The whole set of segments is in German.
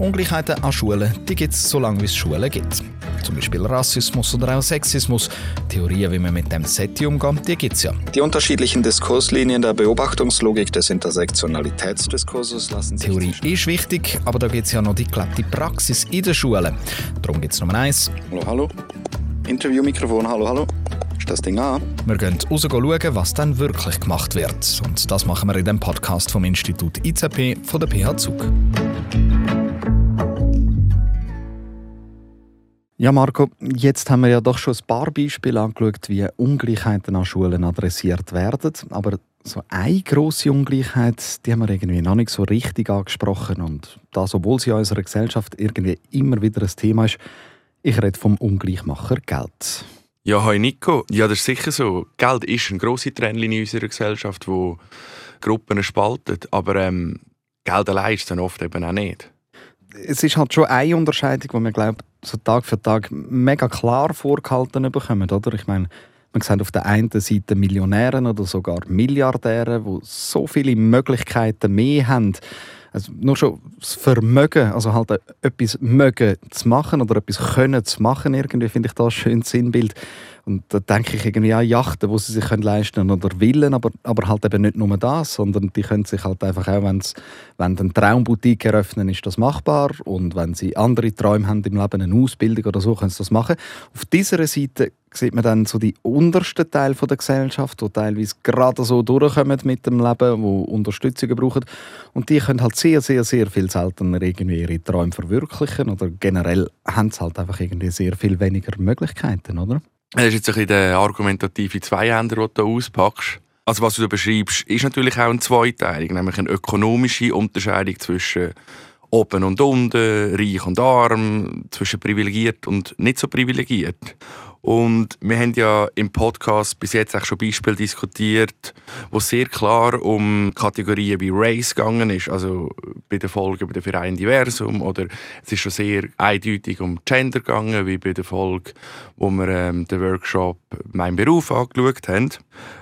Ungleichheiten an Schulen gibt es so lange, wie es Schulen gibt. Zum Beispiel Rassismus oder auch Sexismus. Theorien, wie man mit dem SETI umgeht, die gibt es ja. Die unterschiedlichen Diskurslinien der Beobachtungslogik des Intersektionalitätsdiskurses lassen sich... Theorie ist wichtig, aber da gibt es ja noch die gelebte Praxis in den Schulen. Darum gibt es Nummer eins. Hallo, hallo. Interviewmikrofon, hallo, hallo. Ist das Ding an? Wir gehen raus schauen, was dann wirklich gemacht wird. Und das machen wir in dem Podcast vom Institut IZP von der PH Zug. Ja, Marco, jetzt haben wir ja doch schon ein paar Beispiele angeschaut, wie Ungleichheiten an Schulen adressiert werden. Aber so eine grosse Ungleichheit, die haben wir irgendwie noch nicht so richtig angesprochen. Und das, obwohl sie in unserer Gesellschaft irgendwie immer wieder ein Thema ist. Ich rede vom Ungleichmacher Geld. Ja, hi Nico. Ja, das ist sicher so. Geld ist eine grosse Trennlinie in unserer Gesellschaft, wo Gruppen spaltet. Aber ähm, Geld allein ist dann oft eben auch nicht es ist halt schon eine Unterscheidung, die man glaubt, so Tag für Tag mega klar vorgehalten bekommen, oder? Ich meine, man sieht auf der einen Seite Millionäre oder sogar Milliardäre, die so viele Möglichkeiten mehr haben. Also nur schon das Vermögen, also halt etwas mögen zu machen oder etwas können zu machen, irgendwie finde ich das ein schönes Sinnbild. Und da denke ich irgendwie an Yachten, die sie sich leisten können oder willen, aber, aber halt eben nicht nur das, sondern die können sich halt einfach auch, wenn's, wenn sie eine Traumboutique eröffnen, ist das machbar und wenn sie andere Träume haben im Leben, eine Ausbildung oder so, können sie das machen. Auf dieser Seite sieht man dann so die untersten Teil der Gesellschaft, die teilweise gerade so durchkommen mit dem Leben, wo Unterstützung brauchen. Und die können halt sehr, sehr, sehr viel seltener irgendwie ihre Träume verwirklichen oder generell haben sie halt einfach irgendwie sehr viel weniger Möglichkeiten, oder? Das ist jetzt ein bisschen der argumentative Zweihänder, den du auspackst. Also was du beschreibst, ist natürlich auch ein zweiteilig, nämlich eine ökonomische Unterscheidung zwischen oben und unten, reich und arm, zwischen privilegiert und nicht so privilegiert. Und wir haben ja im Podcast bis jetzt auch schon Beispiele diskutiert, wo sehr klar um Kategorien wie Race gegangen ist, also bei der Folge bei der Verein Diversum oder es ist schon sehr eindeutig um Gender gegangen, wie bei der Folge, wo wir ähm, den Workshop «Mein Beruf» angeschaut haben.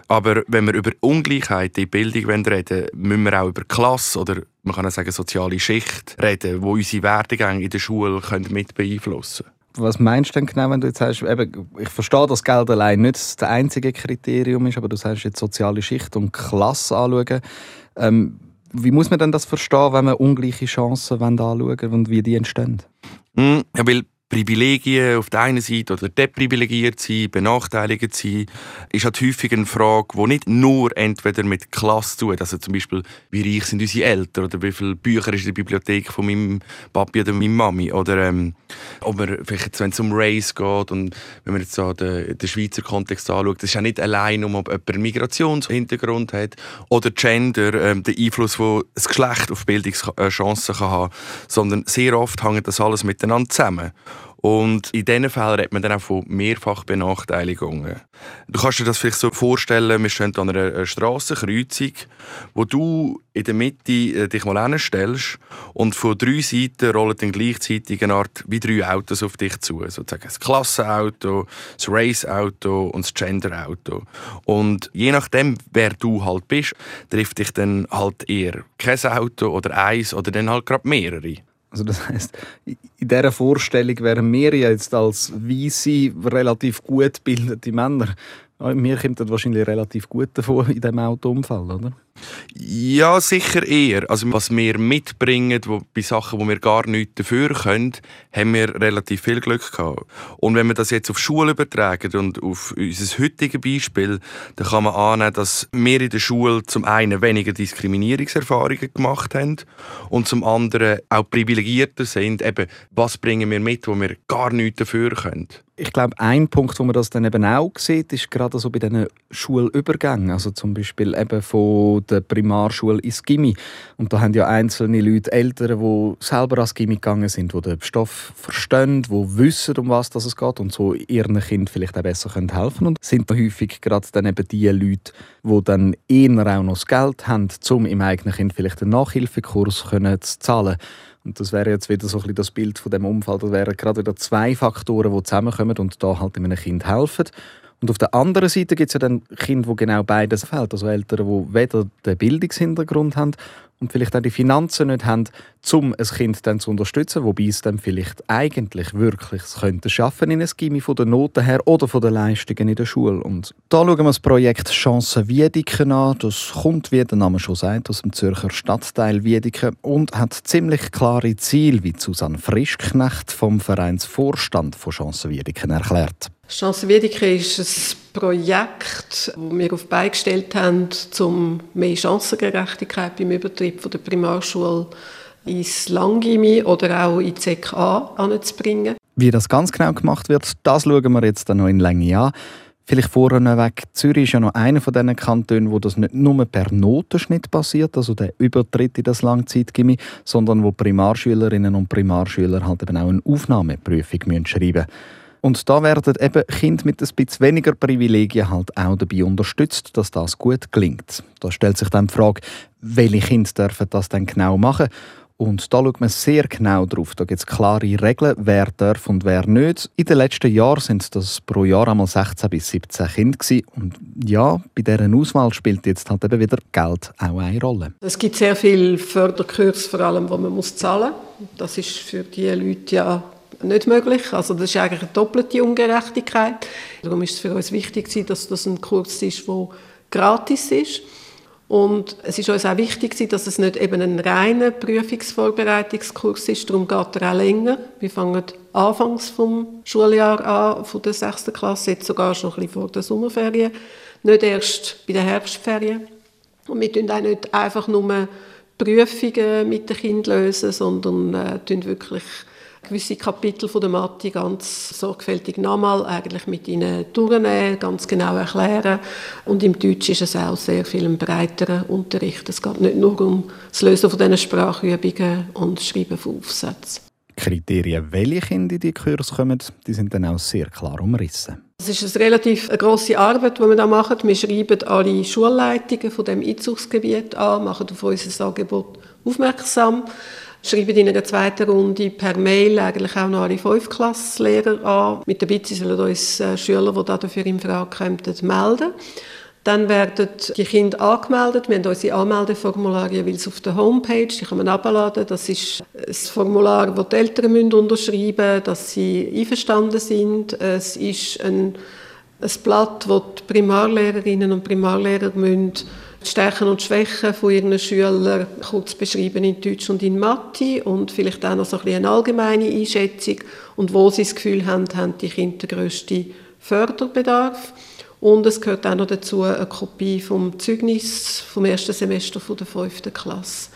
Aber wenn wir über Ungleichheit in Bildung reden müssen wir auch über Klasse oder man kann auch sagen soziale Schicht reden, wo unsere Werdegänge in der Schule können mit beeinflussen können was meinst du denn genau, wenn du jetzt sagst, eben, ich verstehe, dass Geld allein nicht das einzige Kriterium ist, aber du sagst jetzt soziale Schicht und Klasse anschauen. Ähm, wie muss man denn das verstehen, wenn man ungleiche Chancen anschauen und wie die entstehen? Mm, ja, weil Privilegien auf der einen Seite oder deprivilegiert sein, benachteiligt sein, ist halt häufig eine Frage, die nicht nur entweder mit Klasse tut, also zum Beispiel, wie reich sind unsere Eltern oder wie viele Bücher ist in der Bibliothek von meinem Papi oder meiner Mami oder ähm, ob man vielleicht, wenn es um Race geht und wenn man jetzt so den, den Schweizer Kontext anschaut, das ist ja nicht allein um, ob jemand einen Migrationshintergrund hat oder Gender, ähm, der Einfluss, wo das Geschlecht auf Bildungschancen kann haben, sondern sehr oft hängt das alles miteinander zusammen. Und in diesen Fällen redet man dann auch von Mehrfachbenachteiligungen. Du kannst dir das vielleicht so vorstellen, wir stehen an einer Strassenkreuzung, wo du in der Mitte äh, dich mal hinstellst und von drei Seiten rollen dann gleichzeitig eine Art wie drei Autos auf dich zu. Sozusagen das Klassenauto, das Raceauto und das Genderauto. Und je nachdem, wer du halt bist, trifft dich dann halt eher kein Auto oder eins oder dann halt gerade mehrere. Also das heißt, in dieser Vorstellung wären wir jetzt als weiße, relativ gut gebildete Männer mir kommt das wahrscheinlich relativ gut davor in diesem Autounfall, oder? Ja, sicher eher. Also was wir mitbringen, wo, bei Sachen, wo wir gar nichts dafür können, haben wir relativ viel Glück gehabt. Und wenn wir das jetzt auf Schule übertragen und auf unser heutiges Beispiel, dann kann man annehmen, dass wir in der Schule zum einen weniger Diskriminierungserfahrungen gemacht haben und zum anderen auch privilegierter sind. Eben, was bringen wir mit, wo wir gar nichts dafür können ich glaube, ein Punkt, wo man das dann eben auch sieht, ist gerade so bei diesen Schulübergängen. Also zum Beispiel eben von der Primarschule ins Gimmi. Und da haben ja einzelne Leute, Eltern, die selber ans Gimmi gegangen sind, die den Stoff verstehen, die wissen, um was es geht und so ihren Kind vielleicht auch besser helfen können. Und sind da häufig gerade dann eben die Leute, die dann eher auch noch das Geld haben, um im eigenen Kind vielleicht einen Nachhilfekurs zu zahlen und das wäre jetzt wieder so ein bisschen das Bild von dem Unfall. Das wären gerade wieder zwei Faktoren, die zusammenkommen und da halt einem Kind helfen. Und auf der anderen Seite gibt es ja dann Kinder, die genau beides fehlt. Also Eltern, die weder den Bildungshintergrund haben und vielleicht auch die Finanzen nicht haben, um ein Kind dann zu unterstützen, wobei es dann vielleicht eigentlich wirklich könnte schaffen in ein Gimmi von den Noten her oder von den Leistungen in der Schule. Und da schauen wir das Projekt Chancen Wiedeken an. Das kommt, wie der Name schon sagt, aus dem Zürcher Stadtteil Wiedeken und hat ziemlich klare Ziele, wie Susanne Frischknecht vom Vereinsvorstand von Chancen Wiedeken erklärt. Chance Wiedeke ist ein Projekt, das wir auf beigestellt haben, um mehr Chancengerechtigkeit beim Übertritt von der Primarschule ins Langgimi oder auch in die ZK anzubringen. Wie das ganz genau gemacht wird, das schauen wir jetzt noch in Länge an. Vielleicht vorneweg, Zürich ist ja noch einer von diesen Kantonen, wo das nicht nur per Notenschnitt passiert, also der Übertritt in das Langzeitgimmi, sondern wo Primarschülerinnen und Primarschüler halt eben auch eine Aufnahmeprüfung schreiben müssen. Und da werden eben Kinder mit ein bisschen weniger Privilegien halt auch dabei unterstützt, dass das gut gelingt. Da stellt sich dann die Frage, welche Kinder dürfen das denn genau machen? Und da schaut man sehr genau drauf. Da gibt es klare Regeln, wer darf und wer nicht. In den letzten Jahren sind das pro Jahr einmal 16 bis 17 Kinder gewesen. Und ja, bei deren Auswahl spielt jetzt halt eben wieder Geld auch eine Rolle. Es gibt sehr viele Förderkurse, vor allem, wo man muss zahlen muss. Das ist für die Leute ja nicht möglich. Also das ist eigentlich eine doppelte Ungerechtigkeit. Darum ist es für uns wichtig, dass das ein Kurs ist, der gratis ist. Und es ist uns auch wichtig, dass es nicht eben ein reiner Prüfungsvorbereitungskurs ist. Darum geht er auch länger. Wir fangen anfangs vom Schuljahr an, von der 6. Klasse, jetzt sogar schon ein bisschen vor der Sommerferien. Nicht erst bei den Herbstferien. Und wir lösen auch nicht einfach nur Prüfungen mit den Kindern lösen, sondern äh, wirklich gewisse Kapitel von der Mathe ganz sorgfältig nochmal eigentlich mit ihnen durchnehmen, ganz genau erklären. Und im Deutsch ist es auch sehr viel ein breiterer Unterricht. Es geht nicht nur um das Lösen von diesen Sprachübungen und das Schreiben von Aufsätzen. Kriterien, welche Kinder in die Kurs kommen, die sind dann auch sehr klar umrissen. Es ist eine relativ grosse Arbeit, die wir da machen. Wir schreiben alle Schulleitungen von dem Einzugsgebiet an, machen auf unser Angebot aufmerksam schreiben in einer zweiten Runde per Mail eigentlich auch noch alle Fünftklasslehrer an. Mit der Bitte, sollen uns äh, Schüler, die dafür in Frage kommen, melden. Dann werden die Kinder angemeldet. Wir haben unsere Anmeldeformulare jeweils auf der Homepage. Die kann man abladen. Das ist ein Formular, das die Eltern unterschreiben müssen, dass sie einverstanden sind. Es ist ein, ein Blatt, das die Primarlehrerinnen und Primarlehrer müssen die Stärken und Schwächen von ihren Schülern kurz beschreiben in Deutsch und in Mathe und vielleicht auch noch so ein bisschen eine allgemeine Einschätzung und wo sie das Gefühl haben, haben die Kinder den grössten Förderbedarf. Und es gehört auch noch dazu eine Kopie vom Zeugnis vom ersten Semester der fünften Klasse.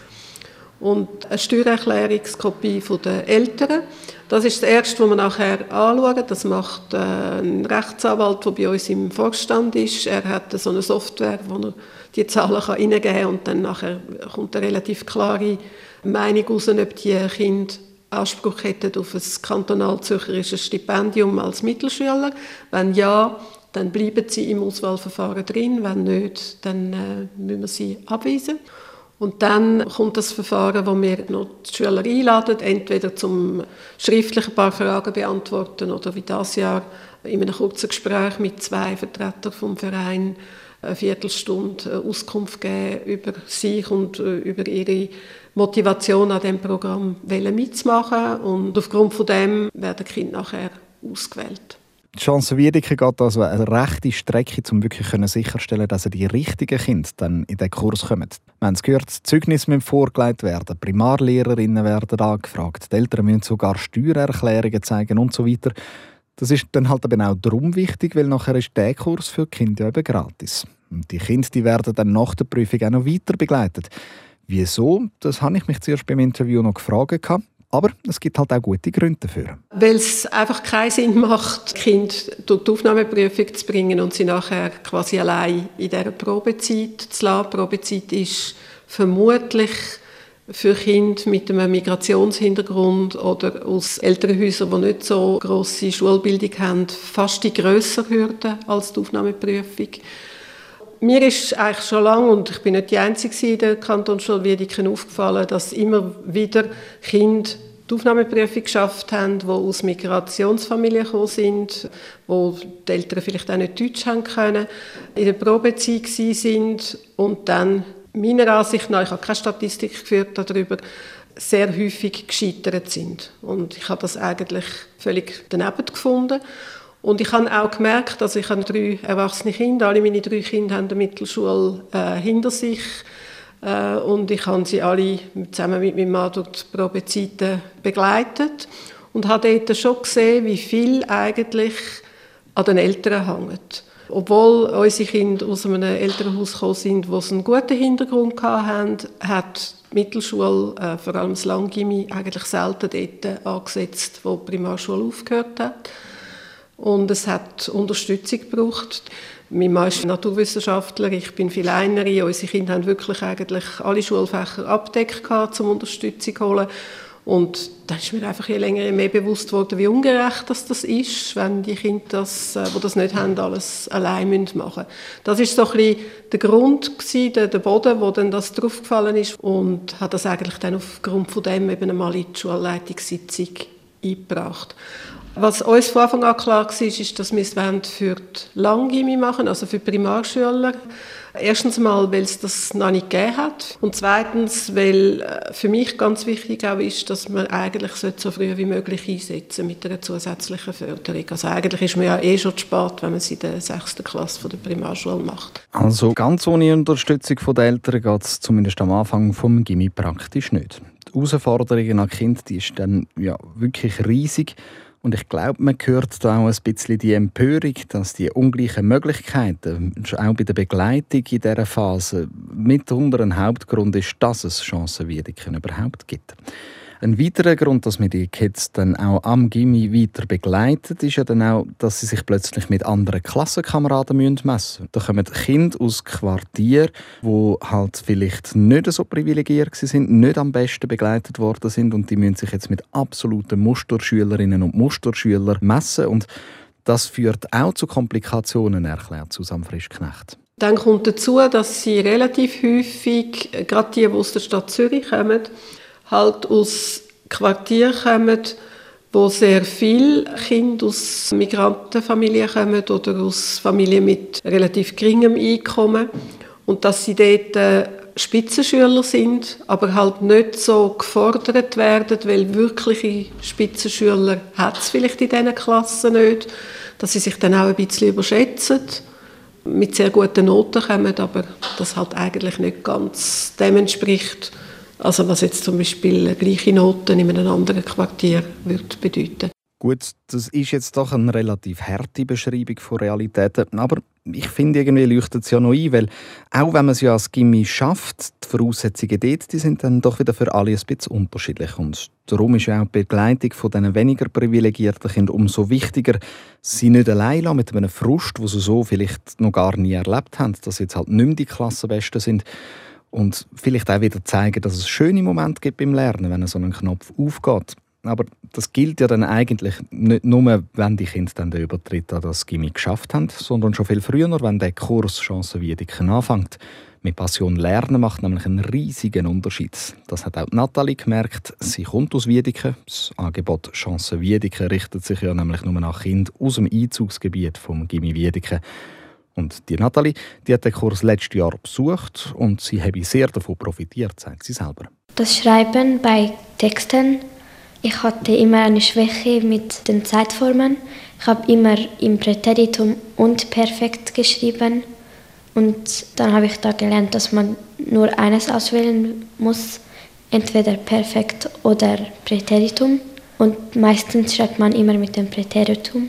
Und eine Steuererklärungskopie der Eltern. Das ist das Erste, was wir nachher anschauen. Das macht äh, ein Rechtsanwalt, der bei uns im Vorstand ist. Er hat so eine Software, wo er die Zahlen kann reingeben kann und dann nachher kommt eine relativ klare Meinung raus, ob die Kinder Anspruch hätten auf ein kantonal-zürcherisches Stipendium als Mittelschüler. Wenn ja, dann bleiben sie im Auswahlverfahren drin. Wenn nicht, dann äh, müssen wir sie abweisen. Und dann kommt das Verfahren, wo wir noch die Schüler einladen, entweder zum schriftlich ein paar Fragen beantworten oder wie das Jahr in einem kurzen Gespräch mit zwei Vertretern vom Verein eine Viertelstunde Auskunft geben über sich und äh, über ihre Motivation an dem Programm mitzumachen. Und aufgrund von dem werden die Kinder nachher ausgewählt. Die Chance Wiedeke geht also eine rechte Strecke, um wirklich sicherstellen dass die richtigen Kinder dann in den Kurs kommen. Wir haben es gehört, Zeugnisse müssen vorgelegt werden, Primarlehrerinnen werden angefragt, die Eltern müssen sogar Steuererklärungen zeigen und so weiter. Das ist dann halt eben auch darum wichtig, weil nachher ist der Kurs für die Kinder eben gratis. Und die Kinder die werden dann nach der Prüfung auch noch weiter begleitet. Wieso? Das habe ich mich zuerst beim Interview noch gefragt. Aber es gibt halt auch gute Gründe dafür. Weil es einfach keinen Sinn macht, Kinder durch die Aufnahmeprüfung zu bringen und sie nachher quasi allein in dieser Probezeit zu lassen. Probezeit ist vermutlich für Kinder mit einem Migrationshintergrund oder aus Elternhäusern, die nicht so große Schulbildung haben, fast die grössere Hürde als die Aufnahmeprüfung. Mir ist eigentlich schon lange, und ich bin nicht die Einzige in der Kantonsschule Wiedeken aufgefallen, dass immer wieder Kinder die Aufnahmeprüfung geschafft haben, die aus Migrationsfamilien gekommen sind, wo die Eltern vielleicht auch nicht Deutsch haben können, in der Probezeit sind und dann meiner Ansicht nach, ich habe keine Statistik geführt darüber, sehr häufig gescheitert sind. Und ich habe das eigentlich völlig daneben gefunden. Und ich habe auch gemerkt, dass ich habe drei erwachsene Kinder, alle meine drei Kinder haben die Mittelschule äh, hinter sich äh, und ich habe sie alle zusammen mit meinem Mann durch die Probezeiten begleitet und habe dort schon gesehen, wie viel eigentlich an den Eltern hängt. Obwohl unsere Kinder aus einem Elternhaus gekommen sind, wo einen guten Hintergrund hatten, hat die Mittelschule, äh, vor allem das Langgimmi, eigentlich selten dort angesetzt, wo die Primarschule aufgehört hat. Und es hat Unterstützung gebraucht. Mein Mann ist Naturwissenschaftler, ich bin viel Einerin. Unsere Kinder haben wirklich eigentlich alle Schulfächer abdeckt, um Unterstützung zu holen. Und da ist mir einfach je länger je mehr bewusst worden, wie ungerecht das, das ist, wenn die Kinder, das, äh, die das nicht haben, alles allein machen müssen. Das ist so ein bisschen der Grund gewesen, der, der Boden, wo dann das draufgefallen ist und hat das eigentlich dann aufgrund von dem eben einmal in die Schulleitungssitzung eingebracht. Was uns von Anfang an klar war, ist, dass wir es für die Langgimmi machen, also für Primarschüler. Erstens mal, weil es das noch nicht gegeben hat. Und zweitens, weil äh, für mich ganz wichtig auch ist, dass man eigentlich so früh wie möglich einsetzen mit einer zusätzlichen Förderung. Also eigentlich ist man ja eh schon spät, wenn man es in der sechsten Klasse der Primarschule macht. Also ganz ohne Unterstützung der Eltern geht es zumindest am Anfang vom Gimmi praktisch nicht. Die Herausforderungen an Kind die ist dann ja wirklich riesig. Und ich glaube, man hört da auch ein bisschen die Empörung, dass die ungleichen Möglichkeiten, auch bei der Begleitung in dieser Phase, mitunter ein Hauptgrund ist, dass es Chancenwidrigkeiten überhaupt gibt. Ein weiterer Grund, dass man die Kids dann auch am Gimmi weiter begleitet, ist ja dann auch, dass sie sich plötzlich mit anderen Klassenkameraden messen müssen. Da kommen Kinder aus Quartieren, wo halt vielleicht nicht so privilegiert sind, nicht am besten begleitet worden sind und die müssen sich jetzt mit absoluten Musterschülerinnen und Musterschülern messen und das führt auch zu Komplikationen, erklärt Susanne Frischknecht. Dann kommt dazu, dass sie relativ häufig, gerade die, die aus der Stadt Zürich kommen, halt aus Quartieren kommen, wo sehr viele Kinder aus Migrantenfamilien kommen oder aus Familien mit relativ geringem Einkommen. Und dass sie dort äh, Spitzenschüler sind, aber halt nicht so gefordert werden, weil wirkliche Spitzenschüler hat es vielleicht in diesen Klassen nicht, dass sie sich dann auch ein bisschen überschätzen, mit sehr guten Noten kommen, aber das halt eigentlich nicht ganz dem entspricht, also was jetzt zum Beispiel gleiche Noten in einem anderen Quartier würde bedeuten. Gut, das ist jetzt doch eine relativ harte Beschreibung von Realitäten, aber ich finde, irgendwie leuchtet es ja noch ein, weil auch wenn man es ja als Gimmi schafft, die Voraussetzungen dort, die sind dann doch wieder für alle ein bisschen unterschiedlich. Und darum ist ja auch die Begleitung von diesen weniger privilegierten Kindern umso wichtiger, sie nicht allein mit einem Frust, den sie so vielleicht noch gar nie erlebt haben, dass sie jetzt halt nicht mehr die Klassenbesten sind, und vielleicht auch wieder zeigen, dass es schöne Momente gibt beim Lernen, wenn so ein Knopf aufgeht. Aber das gilt ja dann eigentlich nicht nur, wenn die Kinder dann den Übertritt an das Gimmick geschafft haben, sondern schon viel früher, wenn der Kurs Chancenwiedeken anfängt. Mit Passion lernen macht nämlich einen riesigen Unterschied. Das hat auch Nathalie gemerkt. Sie kommt aus Wiedeken. Das Angebot Chance Wiedeken richtet sich ja nämlich nur nach Kindern aus dem Einzugsgebiet vom Gimmi Wiedeken. Und die Nathalie, die hat den Kurs letztes Jahr besucht und sie habe sehr davon profitiert, sagt sie selber. Das Schreiben bei Texten. Ich hatte immer eine Schwäche mit den Zeitformen. Ich habe immer im Präteritum und Perfekt geschrieben. Und dann habe ich da gelernt, dass man nur eines auswählen muss, entweder Perfekt oder Präteritum. Und meistens schreibt man immer mit dem Präteritum.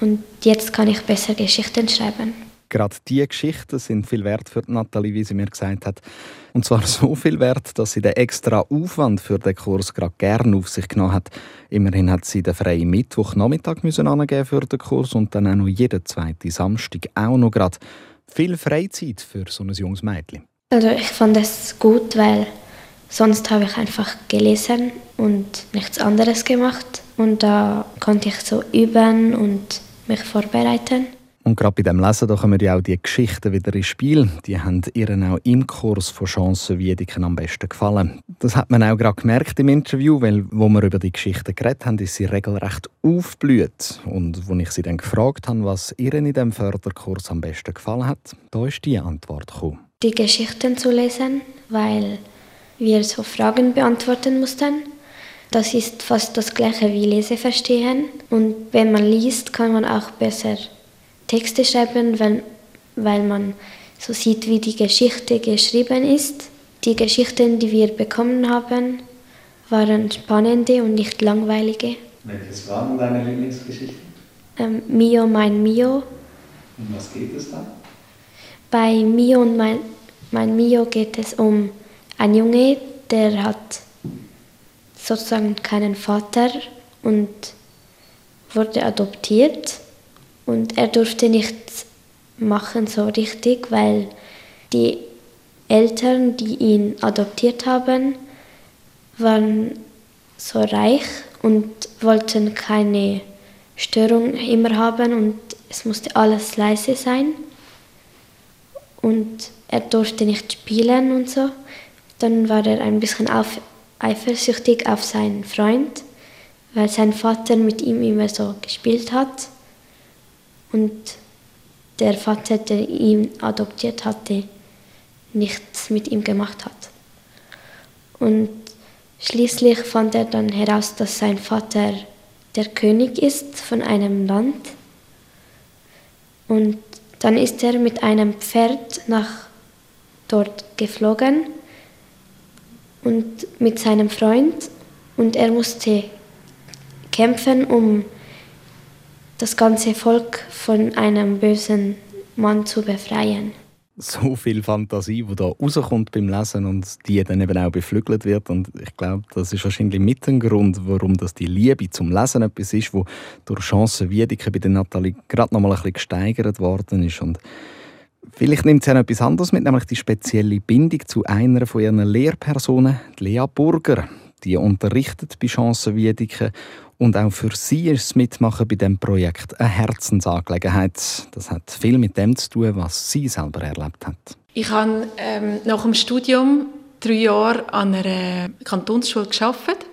Und jetzt kann ich besser Geschichten schreiben. Gerade diese Geschichten sind viel wert für Nathalie, wie sie mir gesagt hat. Und zwar so viel wert, dass sie den extra Aufwand für den Kurs gerade gerne auf sich genommen hat. Immerhin hat sie den freien Mittwochnachmittag müssen angeben für den Kurs und dann auch noch jeden zweiten Samstag auch noch gerade viel Freizeit für so ein junges Mädchen. Also ich fand es gut, weil sonst habe ich einfach gelesen und nichts anderes gemacht und da konnte ich so üben und mich vorbereiten. Und gerade bei dem Lesen da kommen ja auch die Geschichten wieder ins Spiel. Die haben ihren auch im Kurs von Chancen wie Chancenwiedeken am besten gefallen. Das hat man auch gerade gemerkt im Interview, weil wo wir über die Geschichten geredet haben, ist sie regelrecht aufgeblüht. Und als ich sie dann gefragt habe, was ihr in diesem Förderkurs am besten gefallen hat, da ist die Antwort gekommen. Die Geschichten zu lesen, weil wir so Fragen beantworten mussten. Das ist fast das gleiche wie Leseverstehen. Und wenn man liest, kann man auch besser Texte schreiben, weil, weil man so sieht, wie die Geschichte geschrieben ist. Die Geschichten, die wir bekommen haben, waren spannende und nicht langweilige. Welches waren deine Lieblingsgeschichten? Ähm, Mio, mein Mio. Und was geht es da? Bei Mio und mein, mein Mio geht es um einen Junge, der hat sozusagen keinen Vater und wurde adoptiert. Und er durfte nichts machen so richtig, weil die Eltern, die ihn adoptiert haben, waren so reich und wollten keine Störung immer haben und es musste alles leise sein. Und er durfte nicht spielen und so. Dann war er ein bisschen auf, eifersüchtig auf seinen Freund, weil sein Vater mit ihm immer so gespielt hat und der Vater, der ihn adoptiert hatte, nichts mit ihm gemacht hat. Und schließlich fand er dann heraus, dass sein Vater der König ist von einem Land. Und dann ist er mit einem Pferd nach dort geflogen und mit seinem Freund und er musste kämpfen, um das ganze Volk von einem bösen Mann zu befreien. So viel Fantasie, die da rauskommt beim Lesen und die dann eben auch beflügelt wird. Und ich glaube, das ist wahrscheinlich mit ein Grund, warum das die Liebe zum Lesen etwas ist, wo durch Chancen Wiedeke bei der Nathalie gerade noch mal ein bisschen gesteigert worden ist. Und Vielleicht nimmt sie auch etwas anderes mit, nämlich die spezielle Bindung zu einer von ihren Lehrpersonen, Lea Burger. Die unterrichtet bei Chancenwiedeke und auch für sie ist das Mitmachen bei dem Projekt eine Herzensangelegenheit. Das hat viel mit dem zu tun, was sie selber erlebt hat. Ich habe ähm, nach dem Studium drei Jahre an einer Kantonsschule geschafft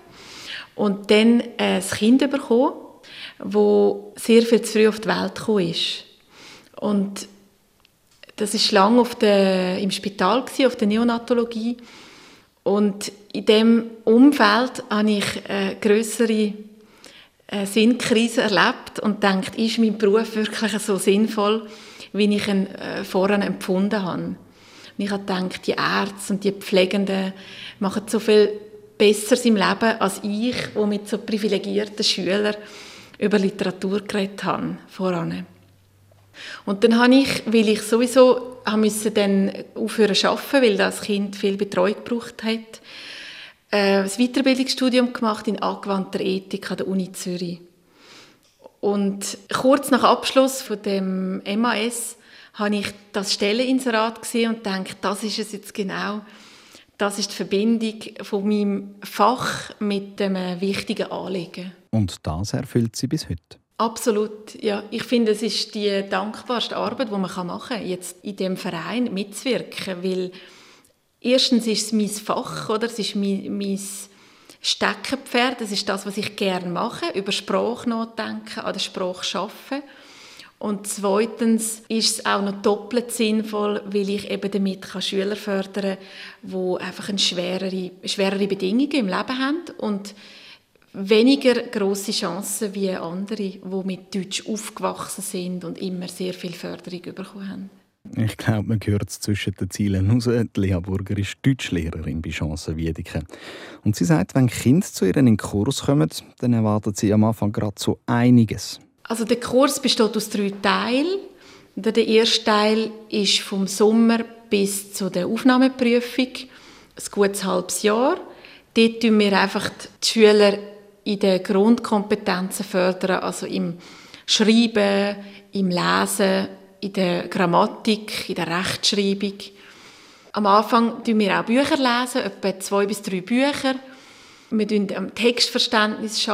und dann ein Kind bekommen, das sehr viel zu früh auf die Welt gekommen ist. Und das ist lange auf der, im Spital gewesen, auf der Neonatologie und in dem Umfeld habe ich eine größere eine Sinnkrise erlebt und denkt, ist mein Beruf wirklich so sinnvoll, wie ich ihn äh, vorher empfunden habe. Und ich habe gedacht, die Ärzte und die Pflegenden machen so viel Besseres im Leben als ich, wo mit so privilegierten Schülern über Literatur geredet habe voran. Und dann habe ich, weil ich sowieso musste dann aufhören zu arbeiten, weil das Kind viel Betreuung gebraucht hat, äh, ein Weiterbildungsstudium gemacht in angewandter Ethik an der Uni Zürich. Und kurz nach Abschluss von dem MAS habe ich das Stelleninserat gesehen und denke, das ist es jetzt genau. Das ist die Verbindung von meinem Fach mit dem wichtigen Anliegen. Und das erfüllt sie bis heute? Absolut, ja. Ich finde, es ist die dankbarste Arbeit, die man machen kann, jetzt in dem Verein mitzuwirken, weil erstens ist es mein Fach, oder? Es ist mein, mein Steckenpferd. Das ist das, was ich gerne mache. Über Sprache nachdenken, an der Sprache arbeiten. Und zweitens ist es auch noch doppelt sinnvoll, weil ich eben damit Schüler fördern kann, die einfach eine schwerere, schwerere Bedingungen im Leben haben und weniger große Chancen wie andere, die mit Deutsch aufgewachsen sind und immer sehr viel Förderung bekommen haben. Ich glaube, man hört es zwischen den Zielen raus. Lea Burger ist Deutschlehrerin bei Chancen Wiedeke. Und sie sagt, wenn Kinder zu ihr in den Kurs kommen, dann erwartet sie am Anfang gerade so einiges. Also der Kurs besteht aus drei Teilen. Der erste Teil ist vom Sommer bis zu der Aufnahmeprüfung, ein gutes halbes Jahr. Dort fördern wir einfach die Schüler in den Grundkompetenzen fördern, also im Schreiben, im Lesen, in der Grammatik, in der Rechtschreibung. Am Anfang lesen wir auch Bücher, lesen, etwa zwei bis drei Bücher. Wir arbeiten am Textverständnis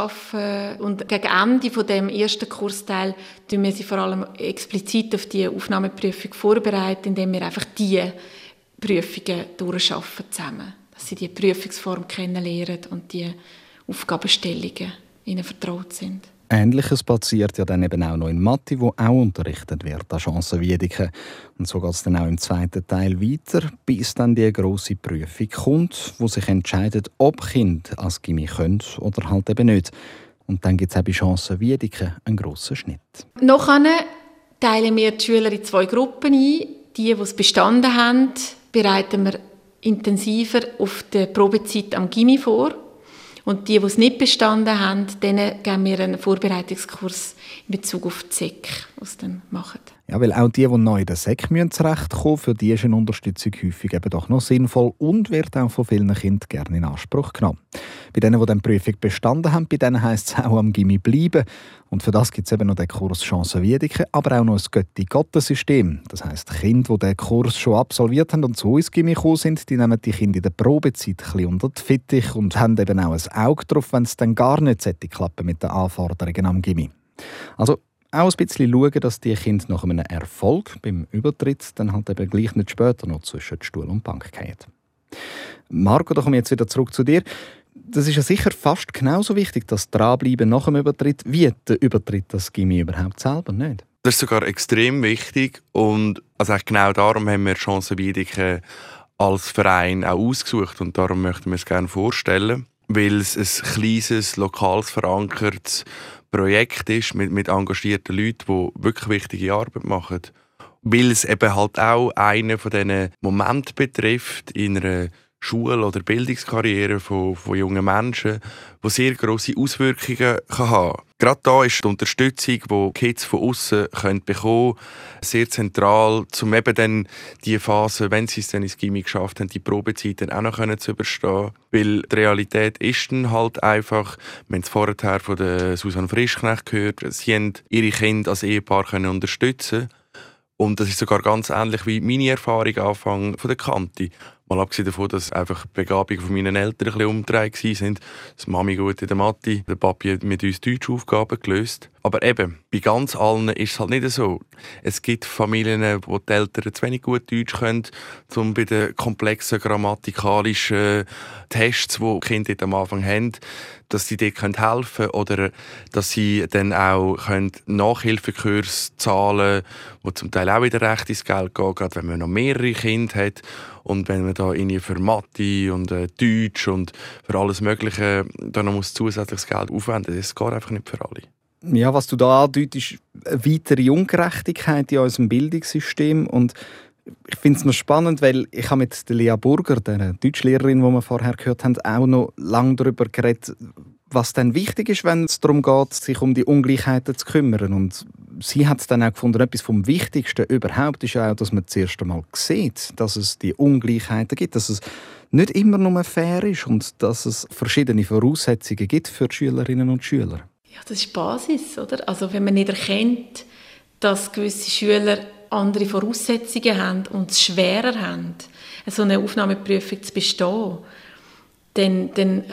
und gegen Ende von ersten Kursteil tun wir sie vor allem explizit auf die Aufnahmeprüfung vorbereiten, indem wir einfach die Prüfungen durchschaffen zusammen, dass sie die Prüfungsform kennenlernen und die Aufgabenstellungen ihnen vertraut sind. Ähnliches passiert ja dann eben auch noch in Mathe, wo auch unterrichtet wird an Chancenwiedeke. Und so geht es dann auch im zweiten Teil weiter, bis dann die große Prüfung kommt, wo sich entscheidet, ob Kind als Gimmi können oder halt eben nicht. Und dann gibt es auch bei Chancenwiedeke einen grossen Schnitt. Nachher teilen wir die Schüler in zwei Gruppen ein. Die, die es bestanden haben, bereiten wir intensiver auf die Probezeit am Gimmi vor. Und die, die es nicht bestanden haben, denen geben wir einen Vorbereitungskurs in Bezug auf die SEC, was sie dann machen. Ja, weil auch die, die neu in der SEC zurechtkommen für die ist eine Unterstützung häufig eben doch noch sinnvoll und wird auch von vielen Kindern gerne in Anspruch genommen. Bei denen, die die Prüfung bestanden haben, bei denen heisst es auch am Gimmi bleiben. Und für das gibt es eben noch den Kurs Chancen Wiedeke, aber auch noch ein Götti-Gottesystem. Das heisst, Kinder, die den Kurs schon absolviert haben und zu uns Gimmi gekommen sind, die nehmen die Kinder in der Probezeit ein unter die Fittich und haben eben auch ein Auge drauf, wenn es dann gar nicht klappen mit den Anforderungen am Gimmi. Also auch ein bisschen schauen, dass die Kinder nach einem Erfolg beim Übertritt dann halt eben gleich nicht später noch zwischen Stuhl und Bank gehen. Marco, da komme ich jetzt wieder zurück zu dir. Das ist ja sicher fast genauso wichtig, das Dranbleiben nach dem Übertritt, wie der Übertritt das Gimmi überhaupt selber nicht. Das ist sogar extrem wichtig und also genau darum haben wir Chancenbietung als Verein auch ausgesucht und darum möchten wir es gerne vorstellen, weil es ein kleines, lokales verankertes Projekt ist mit, mit engagierten Leuten, die wirklich wichtige Arbeit machen. Weil es eben halt auch einen von diesen Momenten betrifft in einer Schul- oder Bildungskarriere von, von jungen Menschen, die sehr grosse Auswirkungen kann haben Gerade da ist die Unterstützung, die Kids von außen bekommen können, sehr zentral, um eben dann die Phase, wenn sie es dann ins Gimmi geschafft haben, die Probezeit dann auch noch zu überstehen. Weil die Realität ist dann halt einfach, wir haben es vorher von der Susanne Frischknecht gehört, sie haben ihre Kinder als Ehepaar können unterstützen und das ist sogar ganz ähnlich wie meine Erfahrung Anfang von der Kante. Mal abgesehen davon, dass einfach die Begabungen von meinen Eltern ein bisschen umgedreht waren. Die Mami gut in der Mathe, der Papi hat mit uns Deutschaufgaben gelöst. Aber eben, bei ganz allen ist es halt nicht so. Es gibt Familien, wo die Eltern zu wenig gut Deutsch können, um bei den komplexen grammatikalischen Tests, die die Kinder am Anfang haben, dass sie dort helfen können oder dass sie dann auch Nachhilfekurs zahlen können, wo zum Teil auch wieder recht ins Geld geht, gerade wenn man noch mehrere Kinder hat. Und wenn man da irgendwie für Mathe und äh, Deutsch und für alles Mögliche dann noch zusätzliches Geld aufwenden muss, das geht einfach nicht für alle. Ja, was du da andeutest, eine weitere Ungerechtigkeit in unserem Bildungssystem und ich finde es noch spannend, weil ich habe mit der Lea Burger, der Deutschlehrerin, die wir vorher gehört haben, auch noch lange darüber geredet, was dann wichtig ist, wenn es darum geht, sich um die Ungleichheiten zu kümmern. Und sie hat dann auch gefunden, etwas vom Wichtigsten überhaupt ist auch, dass man zuerst einmal sieht, dass es die Ungleichheiten gibt, dass es nicht immer nur fair ist und dass es verschiedene Voraussetzungen gibt für die Schülerinnen und Schüler. Ja, das ist die Basis, oder? Also wenn man nicht erkennt, dass gewisse Schüler andere Voraussetzungen haben und es schwerer haben, so eine Aufnahmeprüfung zu bestehen, dann, dann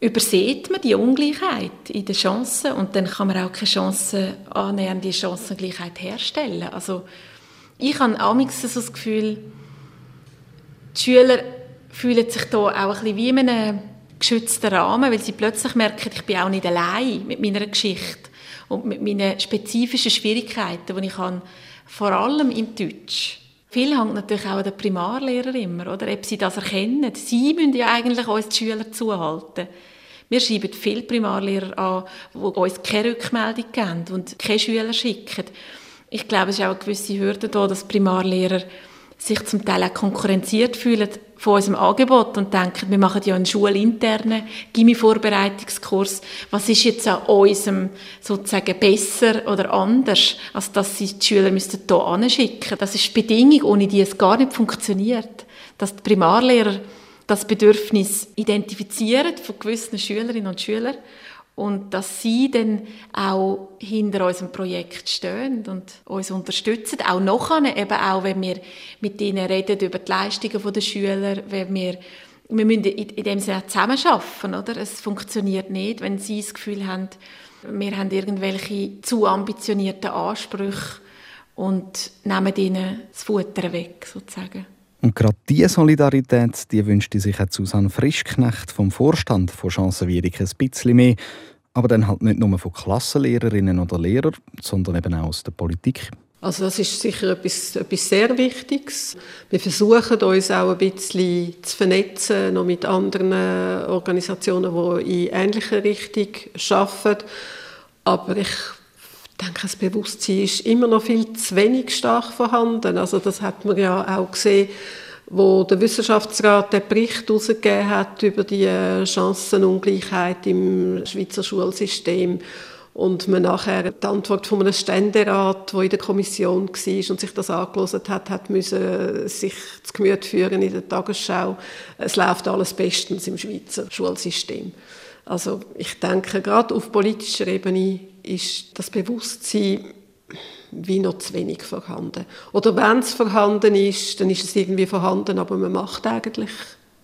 übersieht man die Ungleichheit in den Chancen und dann kann man auch keine Chance annähernde Chancengleichheit herstellen. Also ich habe amigs so das Gefühl, die Schüler fühlen sich da auch ein bisschen wie in einem geschützten Rahmen, weil sie plötzlich merken, ich bin auch nicht allein mit meiner Geschichte und mit meinen spezifischen Schwierigkeiten, die ich habe, vor allem im Deutsch. Viel hängt natürlich auch an den Primarlehrer immer, oder? Ob sie das erkennen. Sie müssen ja eigentlich uns die Schüler zuhalten. Wir schreiben viele Primarlehrer an, die uns keine Rückmeldung geben und keine Schüler schicken. Ich glaube, es ist auch eine gewisse Hürde da, dass Primarlehrer sich zum Teil auch konkurrenziert fühlen von unserem Angebot und denken, wir machen ja einen schulinternen Gimmi-Vorbereitungskurs. Was ist jetzt an unserem sozusagen besser oder anders, als dass sie die Schüler müssten hier anschicken? Das ist die Bedingung, ohne die es gar nicht funktioniert. Dass die Primarlehrer das Bedürfnis identifizieren von gewissen Schülerinnen und Schülern und dass sie dann auch hinter unserem Projekt stehen und uns unterstützen, auch nachher, eben auch wenn wir mit ihnen reden über die Leistungen der Schüler, wenn wir wir müssen in dem Sinne zusammenarbeiten, oder? Es funktioniert nicht, wenn Sie das Gefühl haben, wir haben irgendwelche zu ambitionierten Ansprüche und nehmen ihnen das Futter weg, sozusagen. Und gerade diese Solidarität, die wünschte sich auch Susanne Frischknecht vom Vorstand von Chancenwirk ein bisschen mehr. Aber dann halt nicht nur von Klassenlehrerinnen oder Lehrern, sondern eben auch aus der Politik. Also das ist sicher etwas, etwas sehr Wichtiges. Wir versuchen uns auch ein bisschen zu vernetzen noch mit anderen Organisationen, die in ähnlicher Richtung arbeiten. Aber ich denke, das Bewusstsein ist immer noch viel zu wenig stark vorhanden. Also das hat man ja auch gesehen, wo der Wissenschaftsrat den Bericht herausgegeben hat über die Chancenungleichheit im Schweizer Schulsystem und man nachher die Antwort von einem Ständerat, der in der Kommission war und sich das angelesen hat, hat müssen sich zu Gemüte führen in der Tagesschau. Es läuft alles bestens im Schweizer Schulsystem. Also ich denke, gerade auf politischer Ebene ist das Bewusstsein wie noch zu wenig vorhanden. Oder wenn es vorhanden ist, dann ist es irgendwie vorhanden, aber man macht eigentlich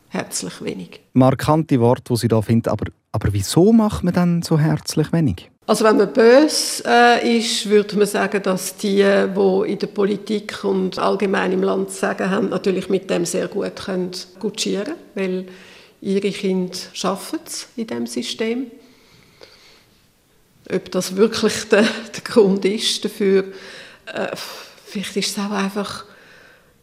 herzlich wenig. Markante Worte, die Sie da finden, aber, aber wieso macht man dann so herzlich wenig? Also wenn man böse äh, ist, würde man sagen, dass die, die in der Politik und allgemein im Land sagen haben, natürlich mit dem sehr gut können gutschieren, weil ihre Kinder schaffen es in dem System. Ob das wirklich der, der Grund ist dafür, äh, vielleicht ist es auch einfach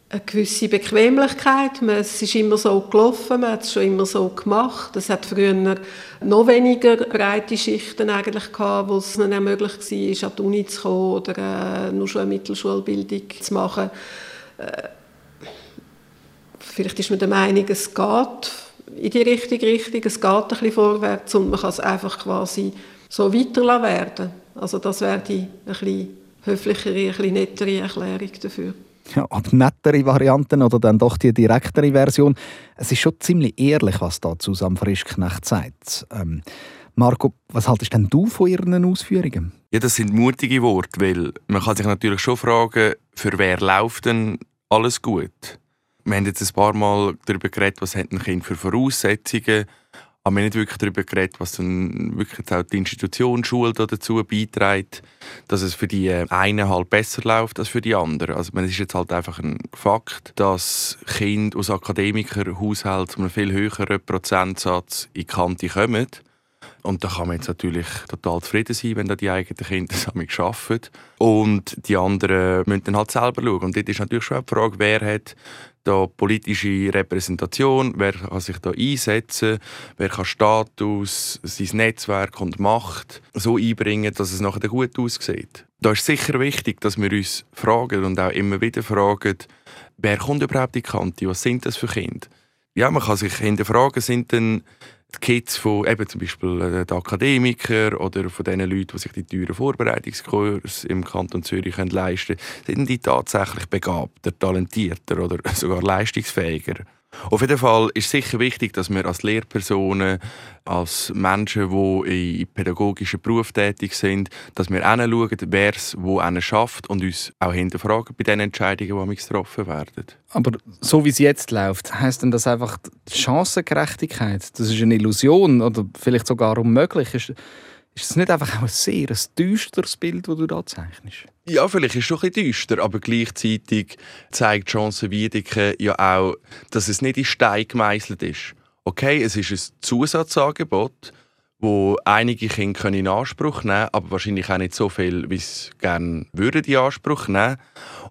eine gewisse Bequemlichkeit. Es ist immer so gelaufen, man hat es schon immer so gemacht. Es hat früher noch weniger breite Schichten eigentlich gehabt, wo es nicht möglich war, an die Uni zu kommen oder äh, nur schon eine Mittelschulbildung zu machen. Äh, vielleicht ist man der Meinung, es geht in die richtige Richtung, es geht ein bisschen vorwärts und man kann es einfach quasi so weiterlassen werden. Also das wäre die ein bisschen höflichere, ein bisschen nettere Erklärung dafür ja, oder nettere Varianten oder dann doch die direktere Version. Es ist schon ziemlich ehrlich, was da Susanne Frischknecht sagt. Ähm, Marco, was haltest denn du von ihren Ausführungen? Ja, das sind mutige Worte, weil man kann sich natürlich schon fragen, für wer läuft denn alles gut? Wir haben jetzt ein paar Mal darüber geredet, was hat ein Kind für Voraussetzungen haben wir nicht wirklich darüber geredet, was dann wirklich auch die Institution Schule dazu beiträgt, dass es für die einen halt besser läuft als für die anderen. Also es ist jetzt halt einfach ein Fakt, dass Kinder aus Akademikerhaushalten zu einem viel höheren Prozentsatz in die Kante kommen. Und da kann man jetzt natürlich total zufrieden sein, wenn da die eigenen Kinder zusammen arbeiten. Und die anderen müssen dann halt selber schauen. Und dort ist natürlich schon die Frage, wer hat da politische Repräsentation, wer kann sich da einsetzen, wer kann Status, sein Netzwerk und Macht so einbringen, dass es nachher gut aussieht. Da ist sicher wichtig, dass wir uns fragen und auch immer wieder fragen, wer kommt überhaupt in die Kante, was sind das für Kinder? Ja, man kann sich hinterfragen, sind denn die Kids von eben zum Beispiel äh, den Akademiker oder von den Leuten, die sich die teuren Vorbereitungskurse im Kanton Zürich leisten können, sind die tatsächlich begabter, talentierter oder sogar leistungsfähiger. Auf jeden Fall ist sicher wichtig, dass wir als Lehrpersonen, als Menschen, die in pädagogischen Beruf tätig sind, dass wir hinschauen, wer es wo schafft und uns auch hinterfragen bei den Entscheidungen, die getroffen werden. Aber so wie es jetzt läuft, heißt denn das einfach Chancengerechtigkeit? Das ist eine Illusion oder vielleicht sogar unmöglich? Ist, das nicht einfach auch ein sehr ein düsteres Bild, das du da zeichnest? Ja, vielleicht ist es schon ein bisschen düster, aber gleichzeitig zeigt Chance Wiedeke ja auch, dass es nicht in Stein gemeißelt ist. Okay, es ist ein Zusatzangebot, wo einige Kinder in Anspruch nehmen können, aber wahrscheinlich auch nicht so viel, wie sie gerne würden in Anspruch nehmen.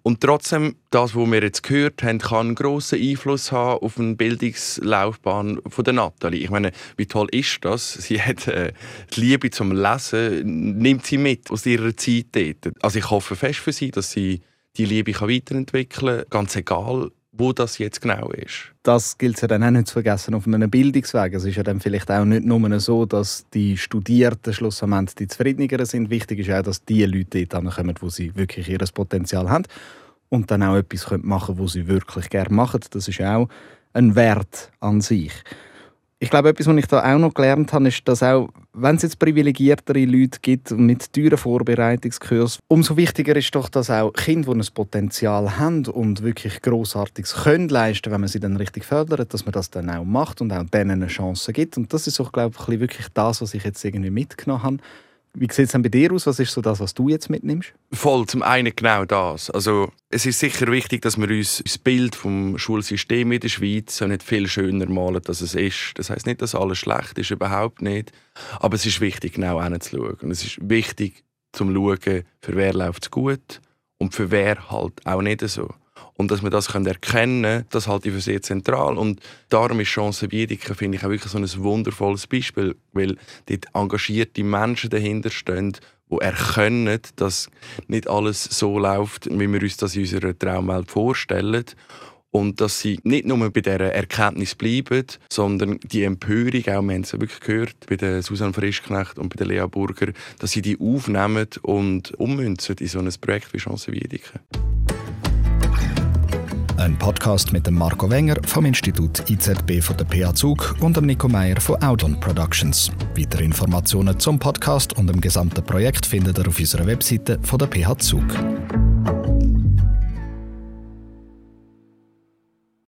Und trotzdem, das, was wir jetzt gehört haben, kann einen grossen Einfluss haben auf eine Bildungslaufbahn von der Nathalie. Ich meine, wie toll ist das? Sie hat äh, die Liebe zum Lesen, nimmt sie mit aus ihrer Zeit dort. Also ich hoffe fest für sie, dass sie die Liebe kann weiterentwickeln kann, ganz egal, wo das jetzt genau ist. Das gilt ja dann auch nicht zu vergessen auf einem Bildungsweg. Es ist ja dann vielleicht auch nicht nur so, dass die Studierten schlussendlich die zufriedeneren sind. Wichtig ist auch, dass die Leute dort kommen, wo sie wirklich ihr Potenzial haben und dann auch etwas machen können, was sie wirklich gerne machen. Das ist auch ein Wert an sich. Ich glaube, etwas, was ich da auch noch gelernt habe, ist, dass auch wenn es jetzt privilegiertere Leute gibt mit teuren Vorbereitungskursen, umso wichtiger ist doch, dass auch Kinder, die ein Potenzial haben und wirklich Grossartiges können leisten, wenn man sie dann richtig fördert, dass man das dann auch macht und auch denen eine Chance gibt. Und das ist auch, glaube ich, wirklich das, was ich jetzt irgendwie mitgenommen habe. Wie sieht es denn bei dir aus? Was ist so das, was du jetzt mitnimmst? Voll, zum einen genau das. Also, es ist sicher wichtig, dass wir uns das Bild vom Schulsystem in der Schweiz nicht viel schöner malen, als es ist. Das heißt nicht, dass alles schlecht ist, überhaupt nicht. Aber es ist wichtig, genau hinzuschauen. Und es ist wichtig, zum schauen, für wer läuft es gut und für wer halt auch nicht so. Und dass wir das erkennen können, das halte ich für sehr zentral. Und darum ist Chance Wiedeke, finde ich, auch wirklich so ein wundervolles Beispiel, weil dort engagierte Menschen dahinter stehen, die erkennen, dass nicht alles so läuft, wie wir uns das in unserer Traumwelt vorstellen. Und dass sie nicht nur bei dieser Erkenntnis bleiben, sondern die Empörung, auch wir haben es wirklich gehört, bei der Susanne Frischknecht und bei der Lea Burger, dass sie die aufnehmen und ummünzen in so ein Projekt wie Chance Wiedeke. Ein Podcast mit dem Marco Wenger vom Institut IZB von der PH Zug und dem Nico Meyer von Audon Productions. Weitere Informationen zum Podcast und dem gesamten Projekt findet ihr auf unserer Webseite von der PH Zug.